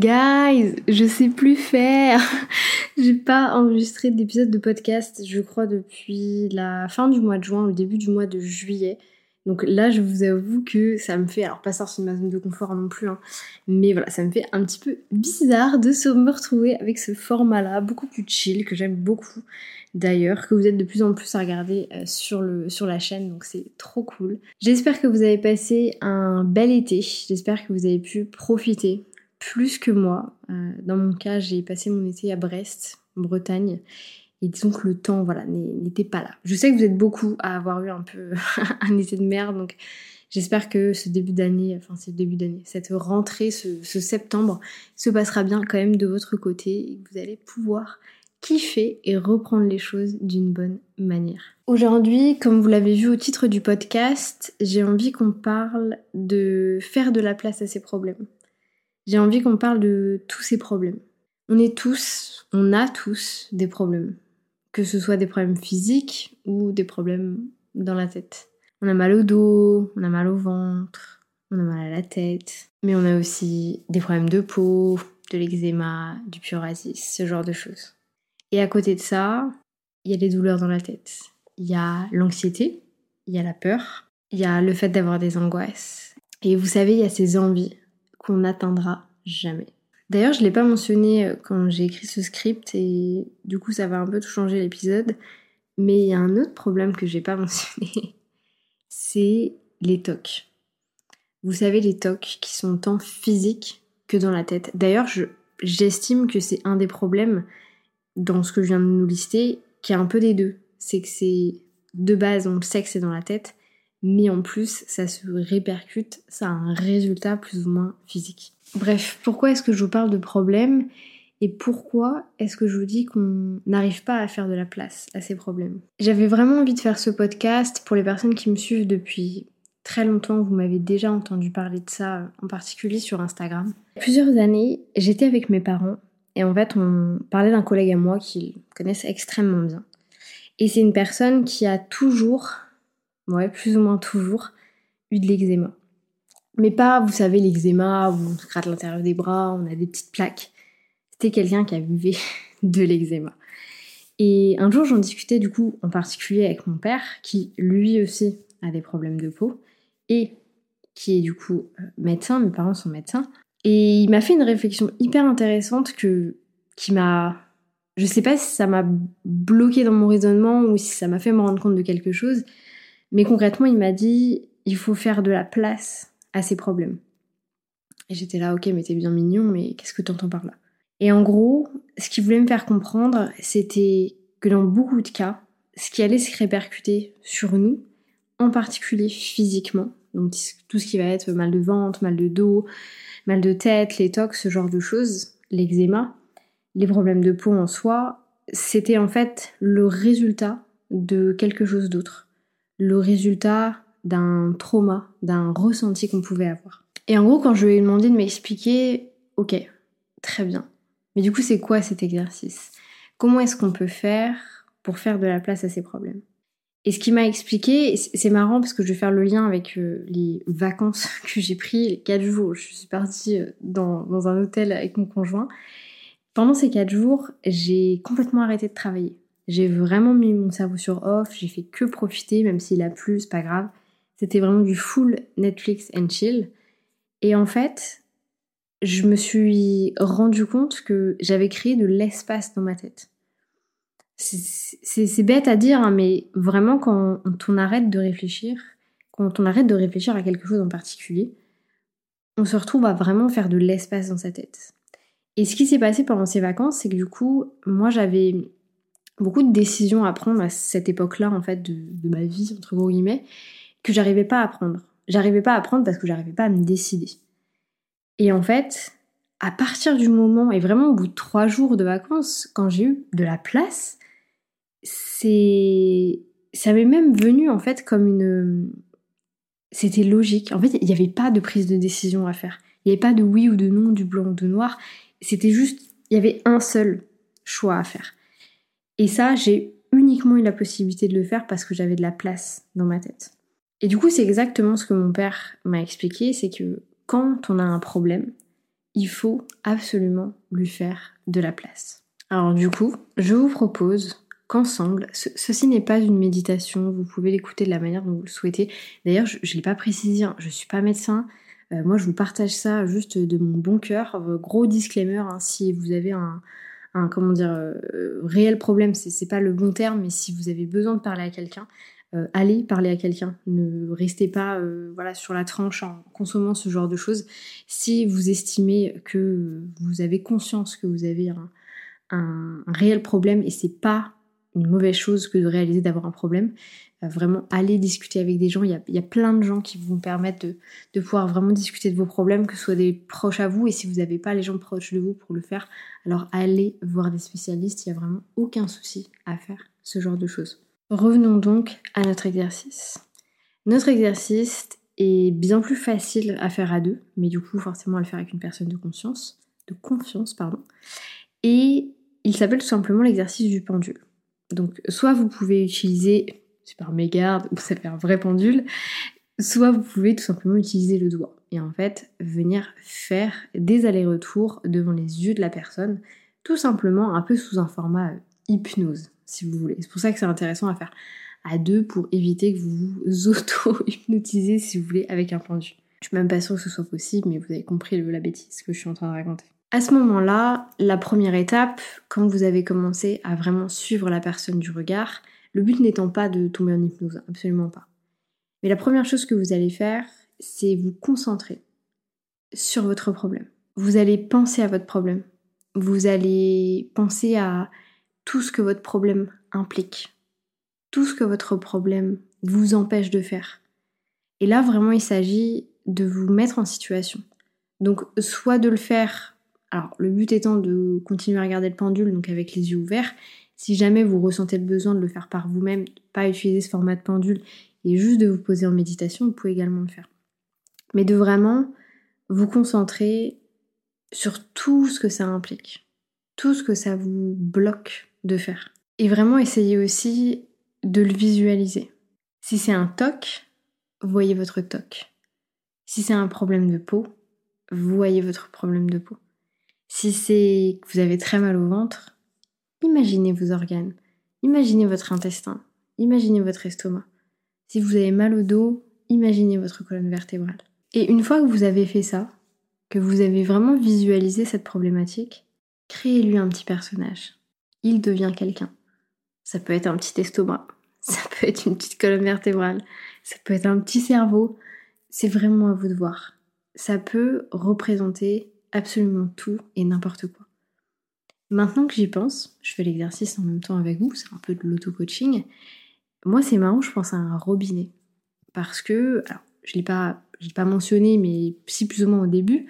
Guys, je sais plus faire. J'ai pas enregistré d'épisode de podcast, je crois, depuis la fin du mois de juin, le début du mois de juillet. Donc là, je vous avoue que ça me fait, alors pas sortir de ma zone de confort non plus, hein, mais voilà, ça me fait un petit peu bizarre de se me retrouver avec ce format-là, beaucoup plus chill, que j'aime beaucoup d'ailleurs, que vous êtes de plus en plus à regarder euh, sur, le, sur la chaîne, donc c'est trop cool. J'espère que vous avez passé un bel été, j'espère que vous avez pu profiter plus que moi. Euh, dans mon cas, j'ai passé mon été à Brest, en Bretagne. Et disons que le temps, voilà, n'était pas là. Je sais que vous êtes beaucoup à avoir eu un peu un été de merde, donc j'espère que ce début d'année, enfin ce début d'année, cette rentrée, ce, ce, septembre, se passera bien quand même de votre côté et que vous allez pouvoir kiffer et reprendre les choses d'une bonne manière. Aujourd'hui, comme vous l'avez vu au titre du podcast, j'ai envie qu'on parle de faire de la place à ses problèmes j'ai envie qu'on parle de tous ces problèmes. On est tous, on a tous des problèmes. Que ce soit des problèmes physiques ou des problèmes dans la tête. On a mal au dos, on a mal au ventre, on a mal à la tête. Mais on a aussi des problèmes de peau, de l'eczéma, du psoriasis, ce genre de choses. Et à côté de ça, il y a des douleurs dans la tête. Il y a l'anxiété, il y a la peur, il y a le fait d'avoir des angoisses. Et vous savez, il y a ces envies qu'on n'atteindra jamais. D'ailleurs, je ne l'ai pas mentionné euh, quand j'ai écrit ce script et du coup ça va un peu tout changer l'épisode. Mais il y a un autre problème que j'ai pas mentionné, c'est les tocs. Vous savez, les tocs qui sont tant physiques que dans la tête. D'ailleurs, j'estime que c'est un des problèmes dans ce que je viens de nous lister, qui a un peu des deux. C'est que c'est de base, on le sait que c'est dans la tête, mais en plus ça se répercute, ça a un résultat plus ou moins physique. Bref, pourquoi est-ce que je vous parle de problèmes et pourquoi est-ce que je vous dis qu'on n'arrive pas à faire de la place à ces problèmes? J'avais vraiment envie de faire ce podcast pour les personnes qui me suivent depuis très longtemps, vous m'avez déjà entendu parler de ça, en particulier sur Instagram. Plusieurs années, j'étais avec mes parents et en fait on parlait d'un collègue à moi qu'ils connaissent extrêmement bien. Et c'est une personne qui a toujours ouais, plus ou moins toujours, eu de l'eczéma. Mais pas, vous savez, l'eczéma on se gratte l'intérieur des bras, on a des petites plaques. C'était quelqu'un qui avait de l'eczéma. Et un jour, j'en discutais du coup en particulier avec mon père, qui lui aussi a des problèmes de peau, et qui est du coup euh, médecin, mes parents sont médecins. Et il m'a fait une réflexion hyper intéressante que, qui m'a. Je sais pas si ça m'a bloqué dans mon raisonnement ou si ça m'a fait me rendre compte de quelque chose, mais concrètement, il m'a dit il faut faire de la place à ces problèmes. Et j'étais là, ok, mais t'es bien mignon, mais qu'est-ce que t'entends par là? Et en gros, ce qu'il voulait me faire comprendre, c'était que dans beaucoup de cas, ce qui allait se répercuter sur nous, en particulier physiquement, donc tout ce qui va être mal de ventre, mal de dos, mal de tête, les tocs, ce genre de choses, l'eczéma, les problèmes de peau en soi, c'était en fait le résultat de quelque chose d'autre le résultat d'un trauma, d'un ressenti qu'on pouvait avoir. Et en gros, quand je lui ai demandé de m'expliquer, ok, très bien. Mais du coup, c'est quoi cet exercice? Comment est-ce qu'on peut faire pour faire de la place à ces problèmes? Et ce qui m'a expliqué, c'est marrant parce que je vais faire le lien avec euh, les vacances que j'ai pris, les 4 jours. Je suis partie euh, dans, dans un hôtel avec mon conjoint. Pendant ces 4 jours, j'ai complètement arrêté de travailler. J'ai vraiment mis mon cerveau sur off, j'ai fait que profiter, même s'il a plu, c'est pas grave. C'était vraiment du full Netflix and chill. Et en fait, je me suis rendu compte que j'avais créé de l'espace dans ma tête. C'est bête à dire, hein, mais vraiment quand on arrête de réfléchir, quand on arrête de réfléchir à quelque chose en particulier, on se retrouve à vraiment faire de l'espace dans sa tête. Et ce qui s'est passé pendant ces vacances, c'est que du coup, moi j'avais beaucoup de décisions à prendre à cette époque-là, en fait, de, ma vie, entre gros guillemets, que j'arrivais pas à prendre. J'arrivais pas à prendre parce que j'arrivais pas à me décider. Et en fait, à partir du moment, et vraiment au bout de trois jours de vacances, quand j'ai eu de la place, c'est. Ça m'est même venu en fait comme une. C'était logique. En fait, il n'y avait pas de prise de décision à faire. Il n'y avait pas de oui ou de non, du blanc ou de noir. C'était juste. Il y avait un seul choix à faire. Et ça, j'ai uniquement eu la possibilité de le faire parce que j'avais de la place dans ma tête. Et du coup, c'est exactement ce que mon père m'a expliqué, c'est que quand on a un problème, il faut absolument lui faire de la place. Alors du coup, je vous propose qu'ensemble, ceci n'est pas une méditation, vous pouvez l'écouter de la manière dont vous le souhaitez. D'ailleurs, je ne l'ai pas précisé, hein, je ne suis pas médecin, euh, moi je vous partage ça juste de mon bon cœur. Euh, gros disclaimer, hein, si vous avez un, comment dire, euh, réel problème, c'est pas le bon terme, mais si vous avez besoin de parler à quelqu'un, allez parler à quelqu'un. Ne restez pas voilà, sur la tranche en consommant ce genre de choses. Si vous estimez que vous avez conscience que vous avez un, réel problème et c'est pas une mauvaise chose que de réaliser d'avoir un problème. Euh, vraiment, allez discuter avec des gens. Il y, a, plein de gens qui vous permettent de, de, pouvoir vraiment discuter de vos problèmes, que ce soit des proches à vous. Et si vous n'avez pas les gens proches de vous pour le faire, alors allez voir des spécialistes. Il n'y a vraiment aucun souci à faire ce genre de choses. Revenons donc à notre exercice. Notre exercice est bien plus facile à faire à deux, mais du coup forcément à le faire avec une personne de conscience, de confiance, pardon. Et il s'appelle tout simplement l'exercice du pendule. Donc soit vous pouvez utiliser, super mégarde, ça fait un vrai pendule, soit vous pouvez tout simplement utiliser le doigt et en fait venir faire des allers-retours devant les yeux de la personne, tout simplement un peu sous un format euh, hypnose, si vous voulez. C'est pour ça que c'est intéressant à faire à deux pour éviter que vous vous auto-hypnotisez, si vous voulez, avec un pendule. Je suis même pas sûre que ce soit possible, mais vous avez compris la bêtise que je suis en train de raconter. À ce moment-là, la première étape, quand vous avez commencé à vraiment suivre la personne du regard, le but n'étant pas de tomber en hypnose, absolument pas. Mais la première chose que vous allez faire, c'est vous concentrer sur votre problème. Vous allez penser à votre problème. Vous allez penser à tout ce que votre problème implique. Tout ce que votre problème vous empêche de faire. Et là, vraiment, il s'agit de vous mettre en situation. Donc, soit de le faire alors, le but étant de continuer à regarder le pendule, donc avec les yeux ouverts. Si jamais vous ressentez le besoin de le faire par vous-même, pas utiliser ce format de pendule et juste de vous poser en méditation, vous pouvez également le faire. Mais de vraiment vous concentrer sur tout ce que ça implique, tout ce que ça vous bloque de faire. Et vraiment essayer aussi de le visualiser. Si c'est un toc, voyez votre toc. Si c'est un problème de peau, voyez votre problème de peau. Si c'est que vous avez très mal au ventre, imaginez vos organes, imaginez votre intestin, imaginez votre estomac. Si vous avez mal au dos, imaginez votre colonne vertébrale. Et une fois que vous avez fait ça, que vous avez vraiment visualisé cette problématique, créez-lui un petit personnage. Il devient quelqu'un. Ça peut être un petit estomac, ça peut être une petite colonne vertébrale, ça peut être un petit cerveau. C'est vraiment à vous de voir. Ça peut représenter absolument tout et n'importe quoi. Maintenant que j'y pense, je fais l'exercice en même temps avec vous, c'est un peu de l'auto-coaching. Moi, c'est marrant, je pense à un robinet. Parce que, je ne l'ai pas, pas mentionné, mais si plus ou moins au début,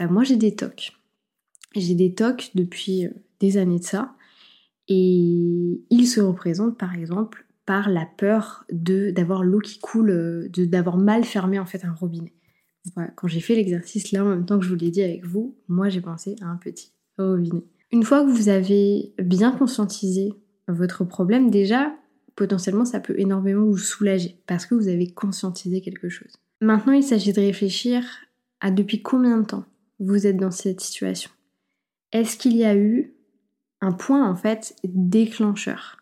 euh, moi j'ai des tocs. J'ai des tocs depuis euh, des années de ça. Et ils se représentent par exemple par la peur de d'avoir l'eau qui coule, euh, de d'avoir mal fermé en fait un robinet quand j'ai fait l'exercice là en même temps que je vous l'ai dit avec vous, moi j'ai pensé à un petit robinet. Une fois que vous avez bien conscientisé votre problème, déjà, potentiellement ça peut énormément vous soulager parce que vous avez conscientisé quelque chose. Maintenant, il s'agit de réfléchir à depuis combien de temps vous êtes dans cette situation. Est-ce qu'il y a eu un point en fait déclencheur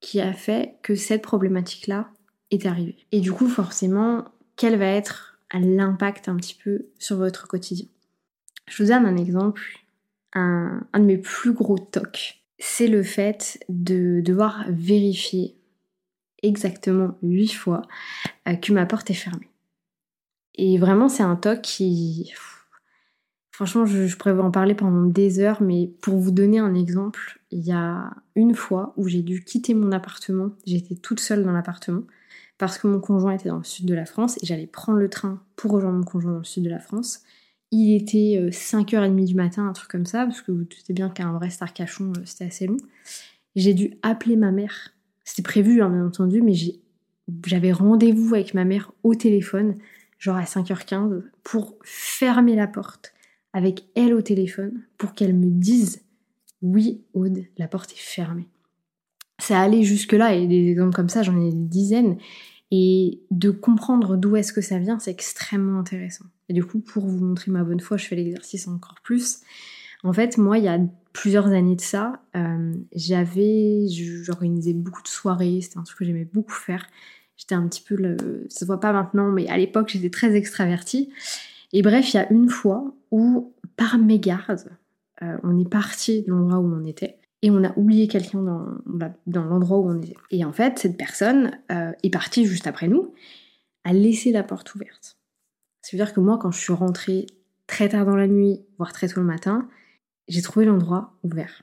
qui a fait que cette problématique-là est arrivée Et du coup, forcément, quelle va être l'impact un petit peu sur votre quotidien? Je vous donne un exemple, un, de mes plus gros tocs, c'est le fait de devoir vérifier exactement huit fois euh, que ma porte est fermée. Et vraiment, c'est un toc qui... Franchement, je, pourrais en parler pendant des heures, mais pour vous donner un exemple, il y a une fois où j'ai dû quitter mon appartement, j'étais toute seule dans l'appartement, parce que mon conjoint était dans le sud de la France et j'allais prendre le train pour rejoindre mon conjoint dans le sud de la France. Il était 5h30 euh, du matin, un truc comme ça, parce que vous doutez bien qu'un vrai Starcachon, euh, c'était assez long. J'ai dû appeler ma mère. C'était prévu, hein, bien entendu, mais j'avais rendez-vous avec ma mère au téléphone, genre à 5h15, pour fermer la porte avec elle au téléphone, pour qu'elle me dise Oui, Aude, la porte est fermée. Ça allait jusque-là, et des exemples comme ça, j'en ai des dizaines. Et de comprendre d'où est-ce que ça vient, c'est extrêmement intéressant. Et du coup, pour vous montrer ma bonne foi, je fais l'exercice encore plus. En fait, moi, il y a plusieurs années de ça, euh, j'avais, j'organisais beaucoup de soirées, c'était un truc que j'aimais beaucoup faire. J'étais un petit peu, le, ça se voit pas maintenant, mais à l'époque, j'étais très extravertie. Et bref, il y a une fois où, par mégarde, euh, on est parti de l'endroit où on était et on a oublié quelqu'un dans, dans l'endroit où on était. Et en fait, cette personne euh, est partie juste après nous, a laissé la porte ouverte. Ça veut dire que moi, quand je suis rentrée très tard dans la nuit, voire très tôt le matin, j'ai trouvé l'endroit ouvert.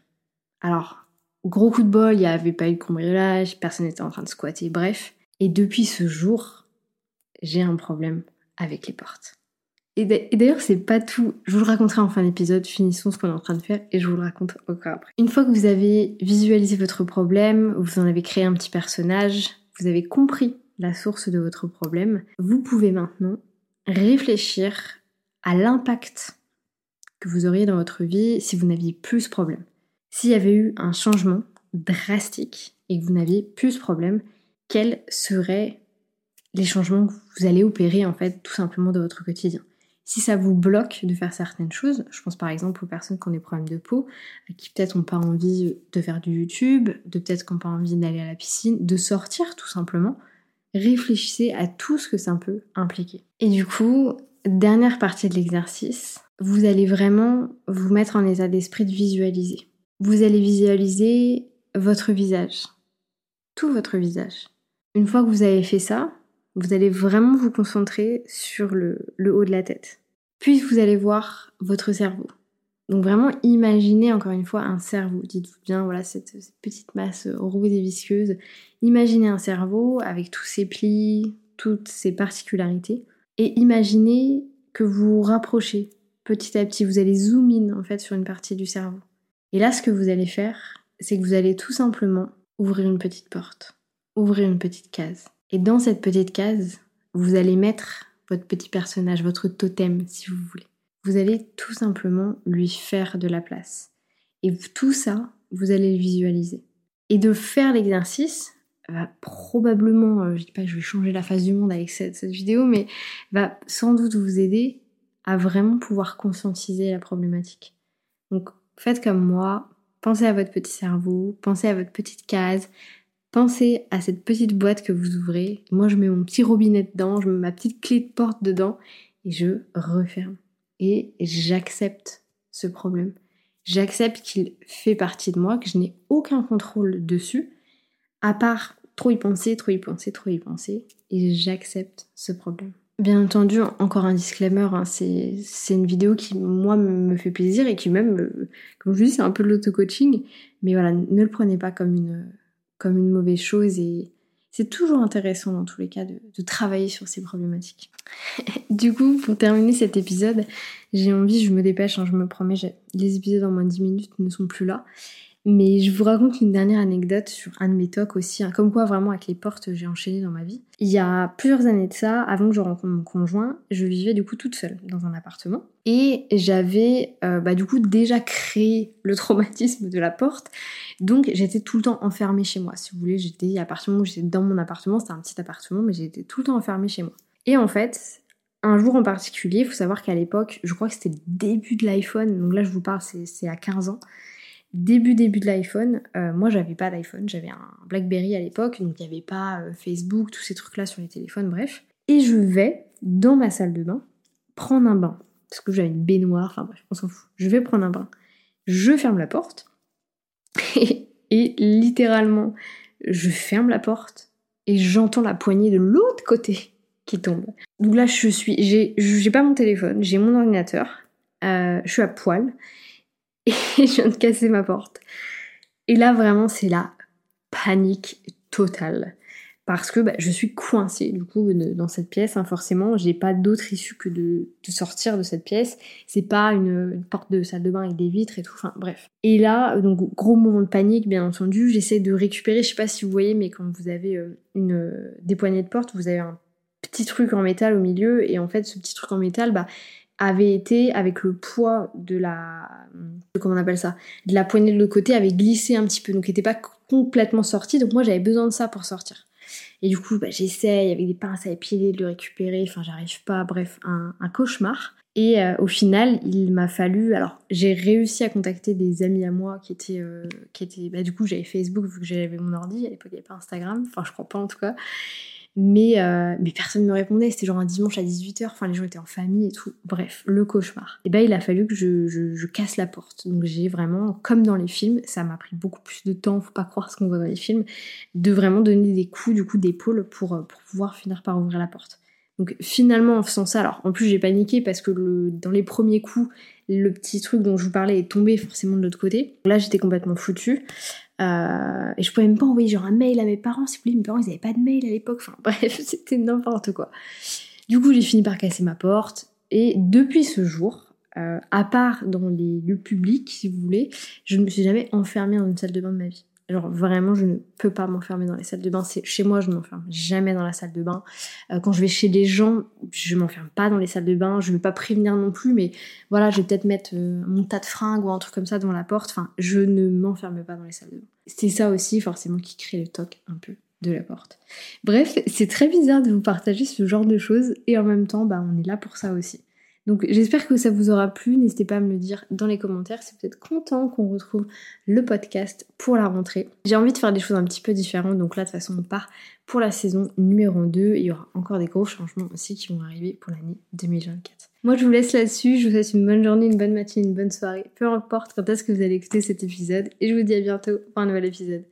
Alors, gros coup de bol, il n'y avait pas eu de cambriolage, personne n'était en train de squatter, bref. Et depuis ce jour, j'ai un problème avec les portes. Et d'ailleurs, c'est pas tout. Je vous le raconterai en fin d'épisode. Finissons ce qu'on est en train de faire et je vous le raconte encore après. Une fois que vous avez visualisé votre problème, vous en avez créé un petit personnage, vous avez compris la source de votre problème, vous pouvez maintenant réfléchir à l'impact que vous auriez dans votre vie si vous n'aviez plus ce problème. S'il y avait eu un changement drastique et que vous n'aviez plus ce problème, quels seraient les changements que vous allez opérer en fait tout simplement dans votre quotidien? Si ça vous bloque de faire certaines choses, je pense par exemple aux personnes qui ont des problèmes de peau, qui peut-être n'ont pas envie de faire du YouTube, de peut-être qui n'ont pas envie d'aller à la piscine, de sortir tout simplement, réfléchissez à tout ce que ça peut impliquer. Et du coup, dernière partie de l'exercice, vous allez vraiment vous mettre en état d'esprit de visualiser. Vous allez visualiser votre visage, tout votre visage. Une fois que vous avez fait ça, vous allez vraiment vous concentrer sur le, haut de la tête. Puis vous allez voir votre cerveau. Donc vraiment imaginez encore une fois un cerveau. Dites-vous bien, voilà, cette, petite masse rouge et visqueuse. Imaginez un cerveau avec tous ses plis, toutes ses particularités. Et imaginez que vous vous rapprochez petit à petit. Vous allez zoom en fait sur une partie du cerveau. Et là, ce que vous allez faire, c'est que vous allez tout simplement ouvrir une petite porte, ouvrir une petite case. Et dans cette petite case, vous allez mettre votre petit personnage, votre totem, si vous voulez. Vous allez tout simplement lui faire de la place. Et tout ça, vous allez le visualiser. Et de faire l'exercice va probablement, euh, je dis pas que je vais changer la face du monde avec cette, cette vidéo, mais va sans doute vous aider à vraiment pouvoir conscientiser la problématique. Donc faites comme moi, pensez à votre petit cerveau, pensez à votre petite case, Pensez à cette petite boîte que vous ouvrez. Moi, je mets mon petit robinet dedans, je mets ma petite clé de porte dedans et je referme. Et j'accepte ce problème. J'accepte qu'il fait partie de moi, que je n'ai aucun contrôle dessus, à part trop y penser, trop y penser, trop y penser. Et j'accepte ce problème. Bien entendu, encore un disclaimer, hein, c'est une vidéo qui, moi, me fait plaisir et qui même, comme je vous dis, c'est un peu de l'auto-coaching. Mais voilà, ne le prenez pas comme une comme une mauvaise chose et c'est toujours intéressant dans tous les cas de, travailler sur ces problématiques. du coup, pour terminer cet épisode, j'ai envie, je me dépêche, hein, je me promets, les épisodes en moins de 10 minutes ne sont plus là. Mais je vous raconte une dernière anecdote sur un de mes talks aussi, hein, comme quoi vraiment avec les portes j'ai enchaîné dans ma vie. Il y a plusieurs années de ça, avant que je rencontre mon conjoint, je vivais du coup toute seule dans un appartement. Et j'avais euh, bah, du coup déjà créé le traumatisme de la porte. Donc j'étais tout le temps enfermée chez moi. Si vous voulez, j'étais appartement, j'étais dans mon appartement, c'était un petit appartement, mais j'étais tout le temps enfermée chez moi. Et en fait, un jour en particulier, il faut savoir qu'à l'époque, je crois que c'était le début de l'iPhone, donc là je vous parle, c'est à 15 ans début début de l'iPhone, euh, moi j'avais pas d'iPhone, j'avais un BlackBerry à l'époque, donc il n'y avait pas euh, Facebook, tous ces trucs-là sur les téléphones, bref. Et je vais dans ma salle de bain prendre un bain, parce que j'avais une baignoire, enfin bref, on s'en fout. Je vais prendre un bain, je ferme la porte, et, et littéralement, je ferme la porte, et j'entends la poignée de l'autre côté qui tombe. Donc là, je suis, j'ai pas mon téléphone, j'ai mon ordinateur, euh, je suis à poil, et je viens de casser ma porte. Et là, vraiment, c'est la panique totale. Parce que bah, je suis coincée, du coup, dans cette pièce. Hein, forcément, j'ai pas d'autre issue que de, sortir de cette pièce. C'est pas une, porte de salle de bain avec des vitres et tout. Enfin, bref. Et là, donc, gros moment de panique, bien entendu. J'essaie de récupérer. Je sais pas si vous voyez, mais quand vous avez euh, une, des poignées de porte, vous avez un petit truc en métal au milieu. Et en fait, ce petit truc en métal, bah, avait été avec le poids de la comment on appelle ça de la poignée de l'autre côté avait glissé un petit peu donc n'était pas complètement sorti donc moi j'avais besoin de ça pour sortir Et du coup, bah, j'essaye avec des pinces à épiler de le récupérer, enfin j'arrive pas, bref, un, cauchemar. Et euh, au final, il m'a fallu. Alors, j'ai réussi à contacter des amis à moi qui étaient. Euh, qui étaient bah, du coup, j'avais Facebook vu que j'avais mon ordi. À l'époque, il n'y avait pas Instagram. Enfin, je crois pas en tout cas. Mais, euh, mais personne ne me répondait, c'était genre un dimanche à 18h, enfin les gens étaient en famille et tout. Bref, le cauchemar. Et ben il a fallu que je, casse la porte. Donc j'ai vraiment, comme dans les films, ça m'a pris beaucoup plus de temps, faut pas croire ce qu'on voit dans les films, de vraiment donner des coups du coup d'épaule pour, euh, pour pouvoir finir par ouvrir la porte. Donc finalement en faisant ça, alors en plus j'ai paniqué parce que dans les premiers coups, le petit truc dont je vous parlais est tombé forcément de l'autre côté. Là j'étais complètement foutue. Euh, et je pouvais même pas envoyer genre un mail à mes parents, si vous voulez, mes parents ils avaient pas de mail à l'époque, enfin bref, c'était n'importe quoi. Du coup j'ai fini par casser ma porte, et depuis ce jour, euh, à part dans les lieux publics si vous voulez, je ne me suis jamais enfermée dans une salle de bain de ma vie. Genre vraiment, je ne peux pas m'enfermer dans les salles de bain. Chez moi, je ne m'enferme jamais dans la salle de bain. Euh, quand je vais chez des gens, je m'enferme pas dans les salles de bain. Je ne veux pas prévenir non plus, mais voilà, je vais peut-être mettre euh, mon tas de fringues ou un truc comme ça devant la porte. Enfin, je ne m'enferme pas dans les salles de bain. C'est ça aussi forcément qui crée le toc un peu de la porte. Bref, c'est très bizarre de vous partager ce genre de choses et en même temps, bah, on est là pour ça aussi. Donc j'espère que ça vous aura plu. N'hésitez pas à me le dire dans les commentaires vous êtes content qu'on retrouve le podcast pour la rentrée. J'ai envie de faire des choses un petit peu différentes. Donc là, de toute façon, on part pour la saison numéro 2. Il y aura encore des gros changements aussi qui vont arriver pour l'année 2024. Moi, je vous laisse là-dessus. Je vous souhaite une bonne journée, une bonne matinée, une bonne soirée. Peu importe quand est-ce que vous allez écouter cet épisode. Et je vous dis à bientôt pour un nouvel épisode.